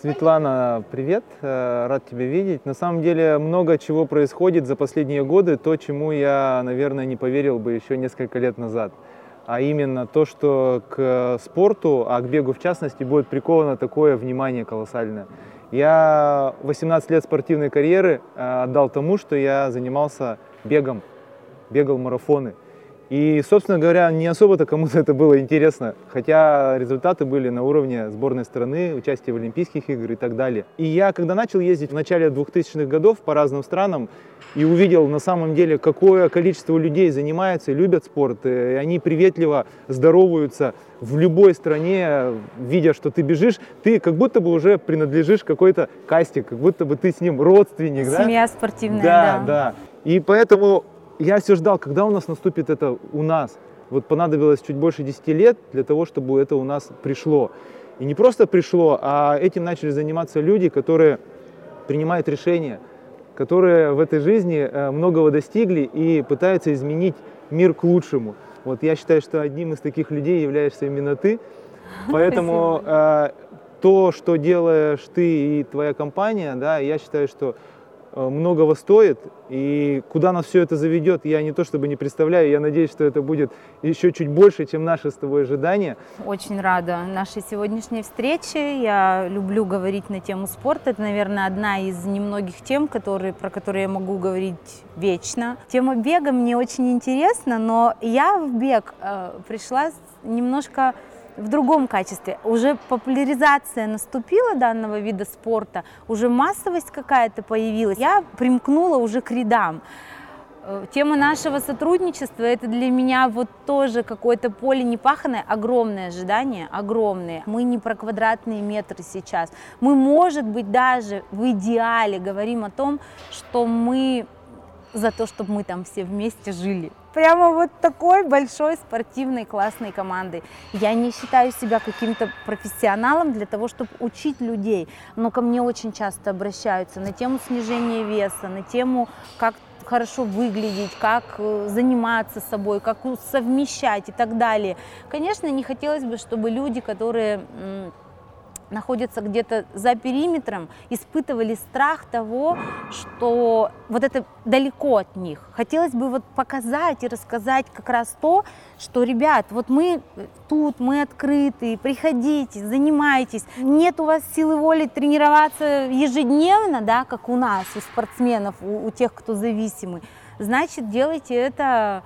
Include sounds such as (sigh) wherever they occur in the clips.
Светлана, привет, э, рад тебя видеть. На самом деле много чего происходит за последние годы, то, чему я, наверное, не поверил бы еще несколько лет назад. А именно то, что к спорту, а к бегу в частности, будет приковано такое внимание колоссальное. Я 18 лет спортивной карьеры э, отдал тому, что я занимался бегом, бегал марафоны. И, собственно говоря, не особо-то кому-то это было интересно, хотя результаты были на уровне сборной страны, участия в Олимпийских играх и так далее. И я, когда начал ездить в начале 2000-х годов по разным странам и увидел на самом деле, какое количество людей занимается и любят спорт, и они приветливо здороваются в любой стране, видя, что ты бежишь, ты как будто бы уже принадлежишь какой-то касте, как будто бы ты с ним родственник. Семья да? спортивная, да. Да, да. И поэтому я все ждал, когда у нас наступит это у нас. Вот понадобилось чуть больше 10 лет для того, чтобы это у нас пришло. И не просто пришло, а этим начали заниматься люди, которые принимают решения, которые в этой жизни э, многого достигли и пытаются изменить мир к лучшему. Вот я считаю, что одним из таких людей являешься именно ты. (laughs) Поэтому э, то, что делаешь ты и твоя компания, да, я считаю, что многого стоит. И куда нас все это заведет, я не то чтобы не представляю. Я надеюсь, что это будет еще чуть больше, чем наши с тобой ожидания. Очень рада нашей сегодняшней встрече. Я люблю говорить на тему спорта. Это, наверное, одна из немногих тем, которые, про которые я могу говорить вечно. Тема бега мне очень интересна, но я в бег э, пришла немножко в другом качестве. Уже популяризация наступила данного вида спорта, уже массовость какая-то появилась. Я примкнула уже к рядам. Э, тема нашего сотрудничества – это для меня вот тоже какое-то поле непаханное, огромное ожидание, огромное. Мы не про квадратные метры сейчас. Мы, может быть, даже в идеале говорим о том, что мы за то, чтобы мы там все вместе жили. Прямо вот такой большой спортивной классной командой. Я не считаю себя каким-то профессионалом для того, чтобы учить людей, но ко мне очень часто обращаются на тему снижения веса, на тему, как хорошо выглядеть, как э, заниматься собой, как совмещать и так далее. Конечно, не хотелось бы, чтобы люди, которые находятся где-то за периметром, испытывали страх того, что вот это далеко от них. Хотелось бы вот показать и рассказать как раз то, что, ребят, вот мы тут, мы открыты, приходите, занимайтесь. Нет у вас силы воли тренироваться ежедневно, да, как у нас, у спортсменов, у, у тех, кто зависимы. Значит, делайте это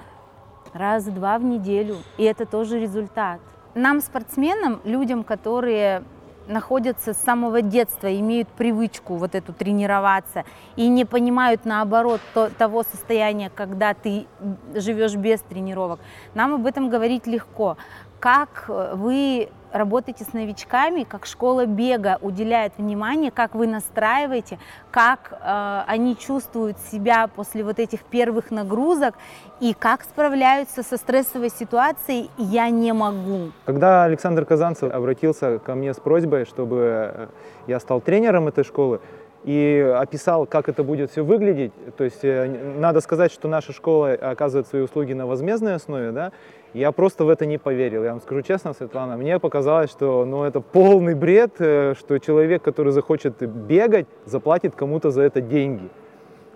раз-два в неделю, и это тоже результат. Нам, спортсменам, людям, которые находятся с самого детства, имеют привычку вот эту тренироваться и не понимают наоборот то, того состояния, когда ты живешь без тренировок. Нам об этом говорить легко. Как э, вы работаете с новичками, как школа бега уделяет внимание, как вы настраиваете, как э, они чувствуют себя после вот этих первых нагрузок и как справляются со стрессовой ситуацией «я не могу». Когда Александр Казанцев обратился ко мне с просьбой, чтобы э, я стал тренером этой школы, и описал, как это будет все выглядеть. То есть э, надо сказать, что наша школа оказывает свои услуги на возмездной основе, да, я просто в это не поверил. Я вам скажу честно, Светлана, мне показалось, что ну, это полный бред, э, что человек, который захочет бегать, заплатит кому-то за это деньги.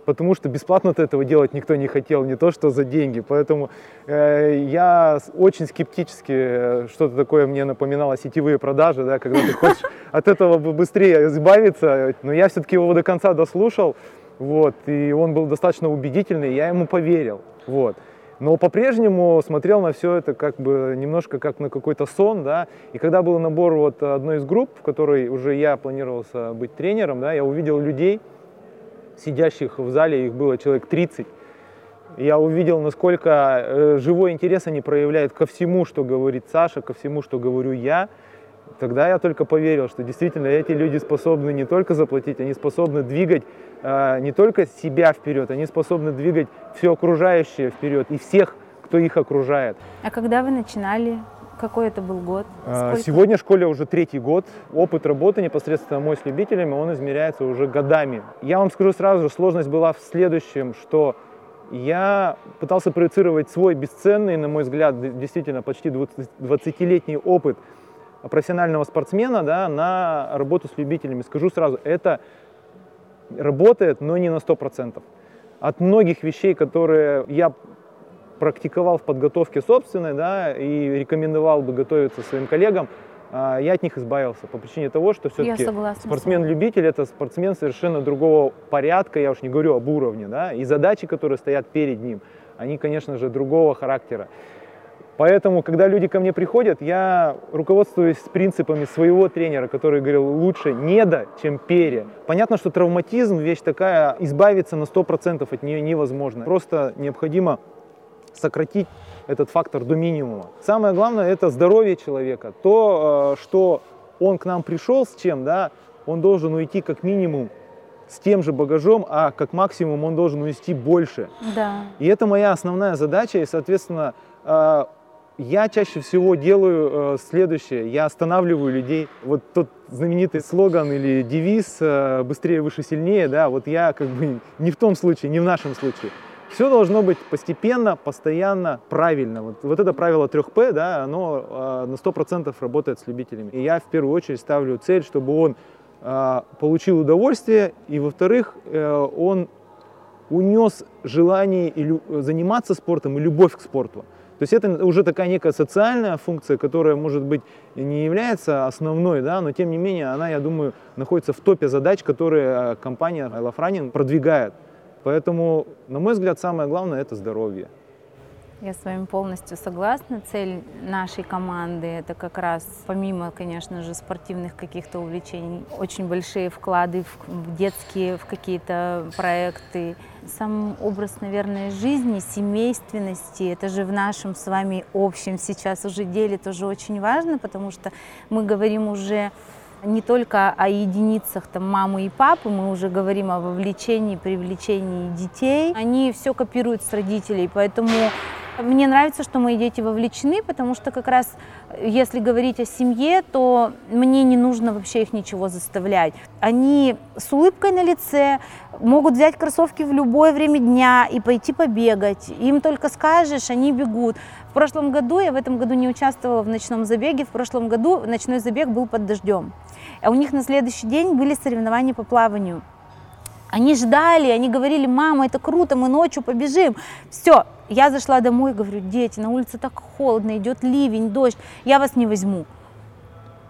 Потому что бесплатно-то этого делать никто не хотел, не то что за деньги. Поэтому э, я очень скептически, э, что-то такое мне напоминало сетевые продажи, да, когда ты хочешь от этого быстрее избавиться. Но я все-таки его до конца дослушал, вот, и он был достаточно убедительный, я ему поверил. Вот но по-прежнему смотрел на все это как бы немножко как на какой-то сон, да, и когда был набор вот одной из групп, в которой уже я планировался быть тренером, да, я увидел людей, сидящих в зале, их было человек 30, я увидел, насколько э, живой интерес они проявляют ко всему, что говорит Саша, ко всему, что говорю я, тогда я только поверил, что действительно эти люди способны не только заплатить, они способны двигать э, не только себя вперед, они способны двигать все окружающее вперед и всех, кто их окружает. А когда вы начинали? Какой это был год? А, Сколько? Сегодня школе уже третий год. Опыт работы непосредственно мой с любителями, он измеряется уже годами. Я вам скажу сразу же, сложность была в следующем, что я пытался проецировать свой бесценный, на мой взгляд, действительно почти 20-летний опыт профессионального спортсмена да, на работу с любителями. Скажу сразу, это работает, но не на 100%. От многих вещей, которые я практиковал в подготовке собственной, да, и рекомендовал бы готовиться своим коллегам, а, я от них избавился по причине того, что все-таки спортсмен-любитель это спортсмен совершенно другого порядка, я уж не говорю об уровне, да, и задачи, которые стоят перед ним, они, конечно же, другого характера. Поэтому, когда люди ко мне приходят, я руководствуюсь принципами своего тренера, который говорил, лучше недо, чем пере. Понятно, что травматизм вещь такая, избавиться на 100% от нее невозможно. Просто необходимо сократить этот фактор до минимума. Самое главное это здоровье человека. То, э, что он к нам пришел с чем, да, он должен уйти как минимум с тем же багажом, а как максимум он должен унести больше. Да. И это моя основная задача, и, соответственно, э, я чаще всего делаю э, следующее. Я останавливаю людей. Вот тот знаменитый слоган или девиз «быстрее, выше, сильнее», да, вот я как бы не в том случае, не в нашем случае. Все должно быть постепенно, постоянно, правильно. Вот, вот это правило 3П, да, оно э, на 100% работает с любителями. И я в первую очередь ставлю цель, чтобы он э, получил удовольствие, и во-вторых, э, он унес желание и заниматься спортом и любовь к спорту. То есть это уже такая некая социальная функция, которая, может быть, не является основной, да, но тем не менее она, я думаю, находится в топе задач, которые компания I Running продвигает. Поэтому, на мой взгляд, самое главное – это здоровье. Я с вами полностью согласна. Цель нашей команды – это как раз, помимо, конечно же, спортивных каких-то увлечений, очень большие вклады в детские, в какие-то проекты. Сам образ, наверное, жизни, семейственности, это же в нашем с вами общем сейчас уже деле тоже очень важно, потому что мы говорим уже не только о единицах там, мамы и папы, мы уже говорим о вовлечении, привлечении детей. Они все копируют с родителей, поэтому мне нравится, что мои дети вовлечены, потому что как раз если говорить о семье, то мне не нужно вообще их ничего заставлять. Они с улыбкой на лице могут взять кроссовки в любое время дня и пойти побегать. Им только скажешь, они бегут. В прошлом году, я в этом году не участвовала в ночном забеге, в прошлом году ночной забег был под дождем. А у них на следующий день были соревнования по плаванию. Они ждали, они говорили, мама, это круто, мы ночью побежим. Все, я зашла домой, говорю, дети, на улице так холодно, идет ливень, дождь, я вас не возьму.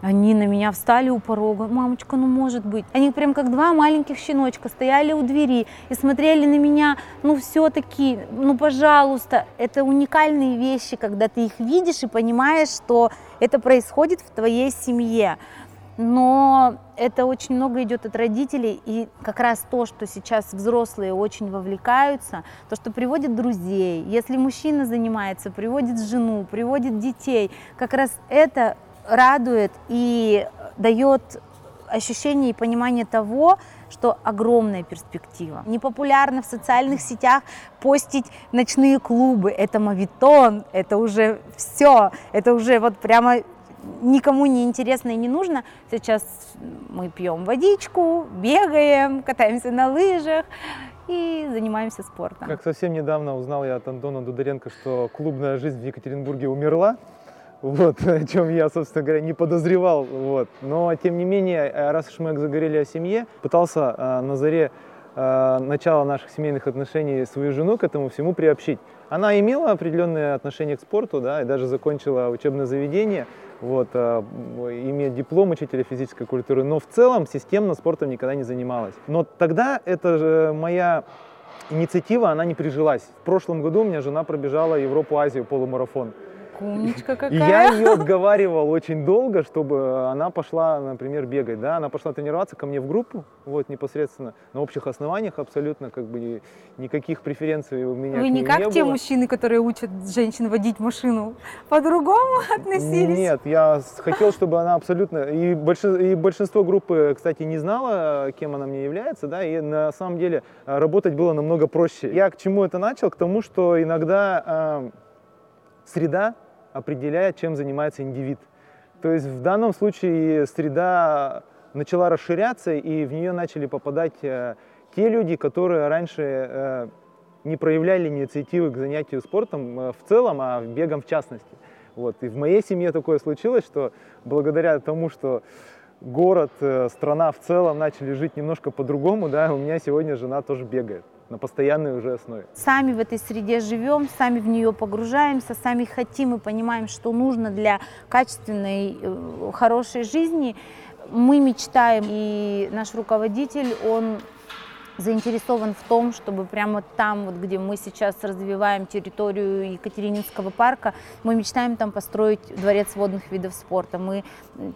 Они на меня встали у порога. Мамочка, ну может быть. Они прям как два маленьких щеночка стояли у двери и смотрели на меня. Ну все-таки, ну пожалуйста. Это уникальные вещи, когда ты их видишь и понимаешь, что это происходит в твоей семье но это очень много идет от родителей, и как раз то, что сейчас взрослые очень вовлекаются, то, что приводит друзей, если мужчина занимается, приводит жену, приводит детей, как раз это радует и дает ощущение и понимание того, что огромная перспектива. Непопулярно в социальных сетях постить ночные клубы, это мавитон, это уже все, это уже вот прямо никому не интересно и не нужно. Сейчас мы пьем водичку, бегаем, катаемся на лыжах и занимаемся спортом. Как совсем недавно узнал я от Антона Дударенко, что клубная жизнь в Екатеринбурге умерла. Вот, (laughs) о чем я, собственно говоря, не подозревал. Вот. Но, тем не менее, раз уж мы заговорили о семье, пытался э, на заре э, начала наших семейных отношений свою жену к этому всему приобщить. Она имела определенные отношения к спорту, да, и даже закончила учебное заведение вот, э, имеет диплом учителя физической культуры, но в целом системно спортом никогда не занималась. Но тогда это же моя инициатива, она не прижилась. В прошлом году у меня жена пробежала Европу-Азию полумарафон. Умничка какая. И я ее (laughs) отговаривал очень долго, чтобы она пошла, например, бегать. Да? Она пошла тренироваться ко мне в группу, вот непосредственно на общих основаниях абсолютно, как бы никаких преференций у меня Вы не как не те было. мужчины, которые учат женщин водить машину, по-другому (laughs) относились? Нет, я хотел, чтобы она абсолютно... И большинство, и большинство группы, кстати, не знала, кем она мне является, да, и на самом деле э, работать было намного проще. Я к чему это начал? К тому, что иногда э, среда определяет, чем занимается индивид. То есть в данном случае среда начала расширяться, и в нее начали попадать э, те люди, которые раньше э, не проявляли инициативы к занятию спортом э, в целом, а бегом в частности. Вот. И в моей семье такое случилось, что благодаря тому, что город, страна в целом начали жить немножко по-другому, да, у меня сегодня жена тоже бегает на постоянной уже основе. Сами в этой среде живем, сами в нее погружаемся, сами хотим и понимаем, что нужно для качественной, э, хорошей жизни. Мы мечтаем, и наш руководитель, он заинтересован в том, чтобы прямо там, вот где мы сейчас развиваем территорию Екатерининского парка, мы мечтаем там построить дворец водных видов спорта. Мы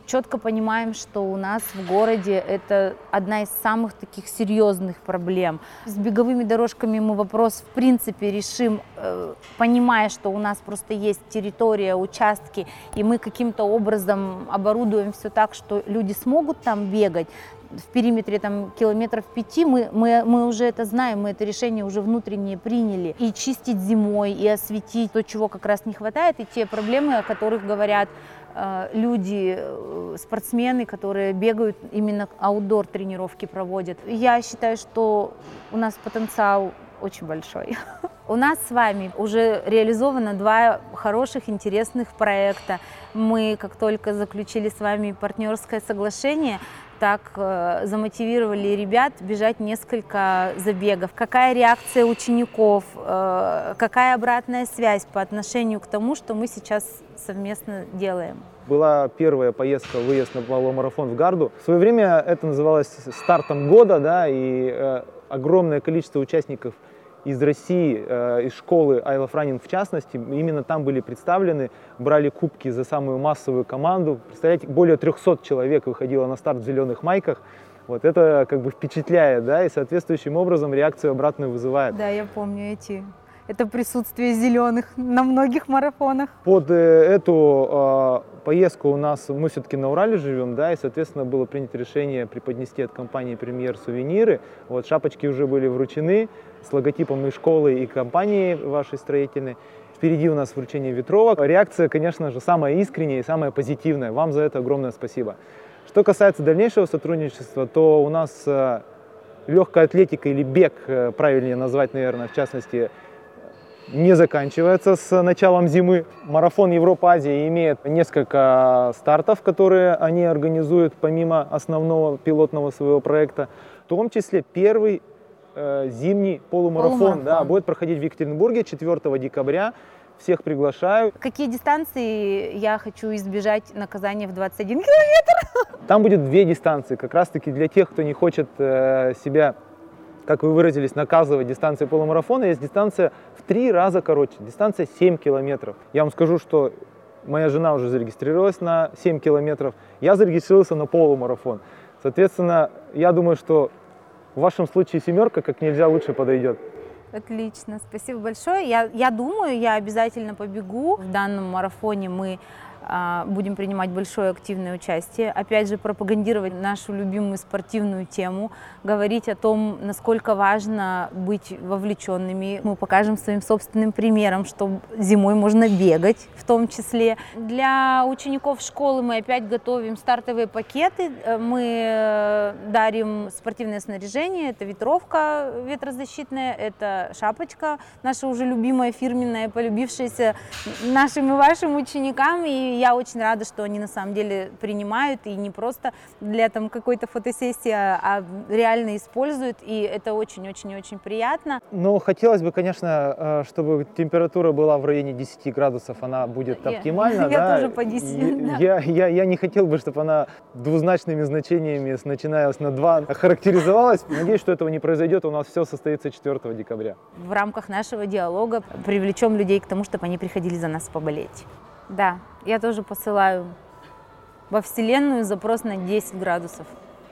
четко понимаем, что у нас в городе это одна из самых таких серьезных проблем. С беговыми дорожками мы вопрос в принципе решим, э, понимая, что у нас просто есть территория, участки, и мы каким-то образом оборудуем все так, что люди смогут там бегать в периметре там, километров пяти, мы, мы, мы уже это знаем, мы это решение уже внутреннее приняли. И чистить зимой, и осветить то, чего как раз не хватает, и те проблемы, о которых говорят э, люди, э, спортсмены, которые бегают, именно аутдор тренировки проводят. Я считаю, что у нас потенциал очень большой. (laughs) У нас с вами уже реализовано два хороших, интересных проекта. Мы, как только заключили с вами партнерское соглашение, так э, замотивировали ребят бежать несколько забегов. Какая реакция учеников, э, какая обратная связь по отношению к тому, что мы сейчас совместно делаем? Была первая поездка, выезд на полумарафон в Гарду. В свое время это называлось стартом года, да, и э, огромное количество участников – из России, э, из школы Love Running в частности, именно там были представлены, брали кубки за самую массовую команду. Представляете, более 300 человек выходило на старт в зеленых майках. Вот это как бы впечатляет, да, и соответствующим образом реакцию обратную вызывает. Да, я помню эти это присутствие зеленых на многих марафонах. Под э, эту э, поездку у нас, мы все-таки на Урале живем, да, и, соответственно, было принято решение преподнести от компании «Премьер» сувениры. Вот шапочки уже были вручены с логотипом и школы, и компании вашей строительной. Впереди у нас вручение ветровок. Реакция, конечно же, самая искренняя и самая позитивная. Вам за это огромное спасибо. Что касается дальнейшего сотрудничества, то у нас э, легкая атлетика или бег, э, правильнее назвать, наверное, в частности, не заканчивается с началом зимы. Марафон Европа-Азия имеет несколько стартов, которые они организуют помимо основного пилотного своего проекта. В том числе первый э, зимний полумарафон, полумарафон. Да, будет проходить в Екатеринбурге 4 декабря. Всех приглашаю. Какие дистанции я хочу избежать наказания в 21 километр? Там будет две дистанции, как раз таки для тех, кто не хочет э, себя как вы выразились, наказывать дистанции полумарафона, есть дистанция в три раза короче, дистанция 7 километров. Я вам скажу, что моя жена уже зарегистрировалась на 7 километров, я зарегистрировался на полумарафон. Соответственно, я думаю, что в вашем случае семерка как нельзя лучше подойдет. Отлично, спасибо большое. Я, я думаю, я обязательно побегу. В данном марафоне мы будем принимать большое активное участие. Опять же, пропагандировать нашу любимую спортивную тему, говорить о том, насколько важно быть вовлеченными. Мы покажем своим собственным примером, что зимой можно бегать в том числе. Для учеников школы мы опять готовим стартовые пакеты. Мы э, дарим спортивное снаряжение, это ветровка ветрозащитная, это шапочка, наша уже любимая фирменная, полюбившаяся нашим и вашим ученикам. И я очень рада, что они на самом деле принимают и не просто для там какой-то фотосессии, а, а реально используют, и это очень-очень-очень приятно. Ну, хотелось бы, конечно, э, чтобы температура была в районе 10 градусов, она будет оптимальна. (laughs) Я, да? тоже по 10, да. я, я, я не хотел бы, чтобы она двузначными значениями, начиная на 2, характеризовалась. Надеюсь, что этого не произойдет, у нас все состоится 4 декабря. В рамках нашего диалога привлечем людей к тому, чтобы они приходили за нас поболеть. Да, я тоже посылаю во Вселенную запрос на 10 градусов.